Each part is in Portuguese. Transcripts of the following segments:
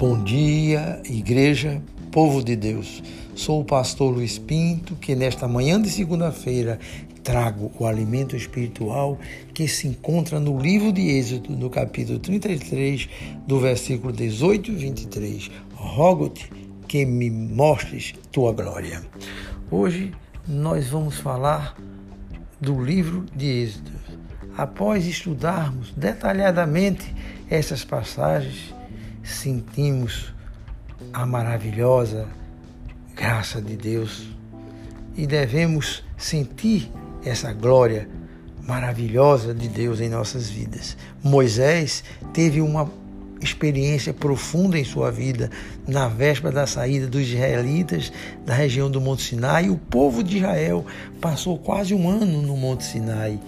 Bom dia, igreja, povo de Deus. Sou o pastor Luiz Pinto, que nesta manhã de segunda-feira trago o alimento espiritual que se encontra no livro de Êxodo, no capítulo 33, do versículo 18 e 23. Rogo-te que me mostres tua glória. Hoje nós vamos falar do livro de Êxodo. Após estudarmos detalhadamente essas passagens, sentimos a maravilhosa graça de Deus e devemos sentir essa glória maravilhosa de Deus em nossas vidas. Moisés teve uma experiência profunda em sua vida na véspera da saída dos israelitas da região do Monte Sinai. O povo de Israel passou quase um ano no Monte Sinai.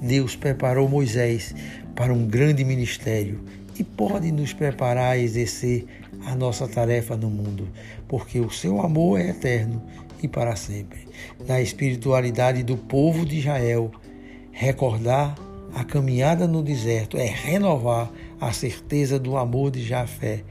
Deus preparou Moisés para um grande ministério e pode nos preparar a exercer a nossa tarefa no mundo, porque o seu amor é eterno e para sempre. Na espiritualidade do povo de Israel, recordar a caminhada no deserto é renovar a certeza do amor de Jafé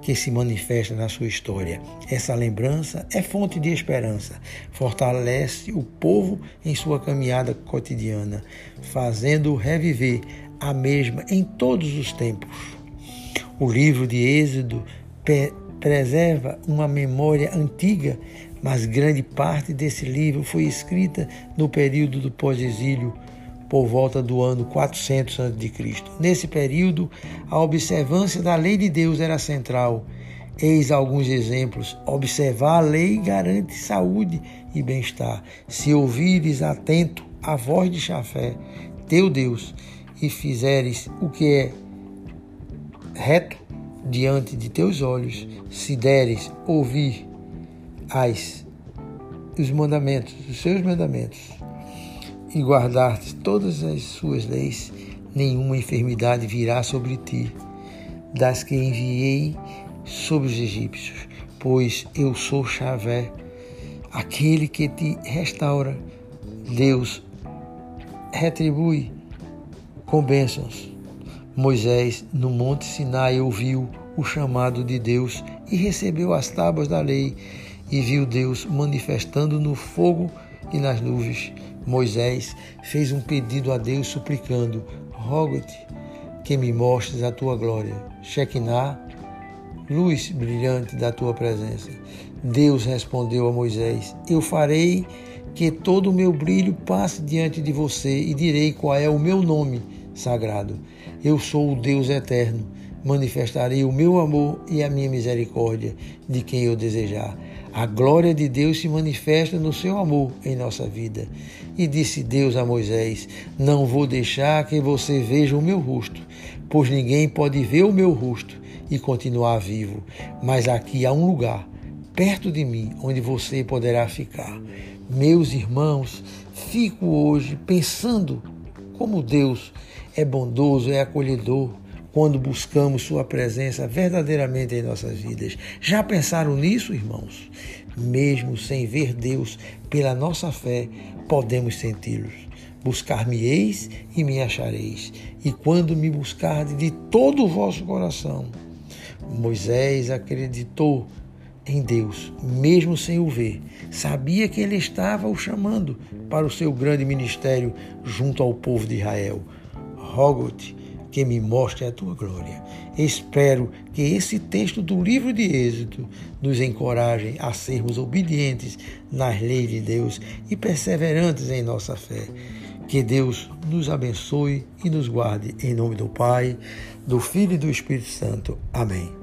que se manifesta na sua história. Essa lembrança é fonte de esperança, fortalece o povo em sua caminhada cotidiana, fazendo-o reviver a mesma em todos os tempos. O livro de Êxodo preserva uma memória antiga, mas grande parte desse livro foi escrita no período do pós-exílio, por volta do ano 400 a.C. Nesse período, a observância da lei de Deus era central. Eis alguns exemplos. Observar a lei garante saúde e bem-estar. Se ouvires atento a voz de Chafé, teu Deus, e fizeres o que é reto diante de teus olhos, se deres ouvir as os mandamentos, os seus mandamentos, e guardares todas as suas leis, nenhuma enfermidade virá sobre ti, das que enviei sobre os egípcios, pois eu sou Chavé, aquele que te restaura. Deus retribui com bênçãos. Moisés, no Monte Sinai, ouviu o chamado de Deus e recebeu as tábuas da lei e viu Deus manifestando no fogo e nas nuvens. Moisés fez um pedido a Deus suplicando: Rogo-te que me mostres a tua glória. Shekinah, luz brilhante da tua presença. Deus respondeu a Moisés: Eu farei que todo o meu brilho passe diante de você e direi qual é o meu nome sagrado. Eu sou o Deus eterno. Manifestarei o meu amor e a minha misericórdia de quem eu desejar. A glória de Deus se manifesta no seu amor em nossa vida. E disse Deus a Moisés: Não vou deixar que você veja o meu rosto, pois ninguém pode ver o meu rosto e continuar vivo. Mas aqui há um lugar, perto de mim, onde você poderá ficar. Meus irmãos, fico hoje pensando como Deus é bondoso, é acolhedor quando buscamos Sua presença verdadeiramente em nossas vidas. Já pensaram nisso, irmãos? Mesmo sem ver Deus, pela nossa fé, podemos senti-los. Buscar-me-eis e me achareis, e quando me buscardes de todo o vosso coração. Moisés acreditou em Deus, mesmo sem o ver. Sabia que ele estava o chamando para o seu grande ministério junto ao povo de Israel. Rogo-te que me mostre a tua glória. Espero que esse texto do livro de Êxodo nos encoraje a sermos obedientes nas leis de Deus e perseverantes em nossa fé. Que Deus nos abençoe e nos guarde em nome do Pai, do Filho e do Espírito Santo. Amém.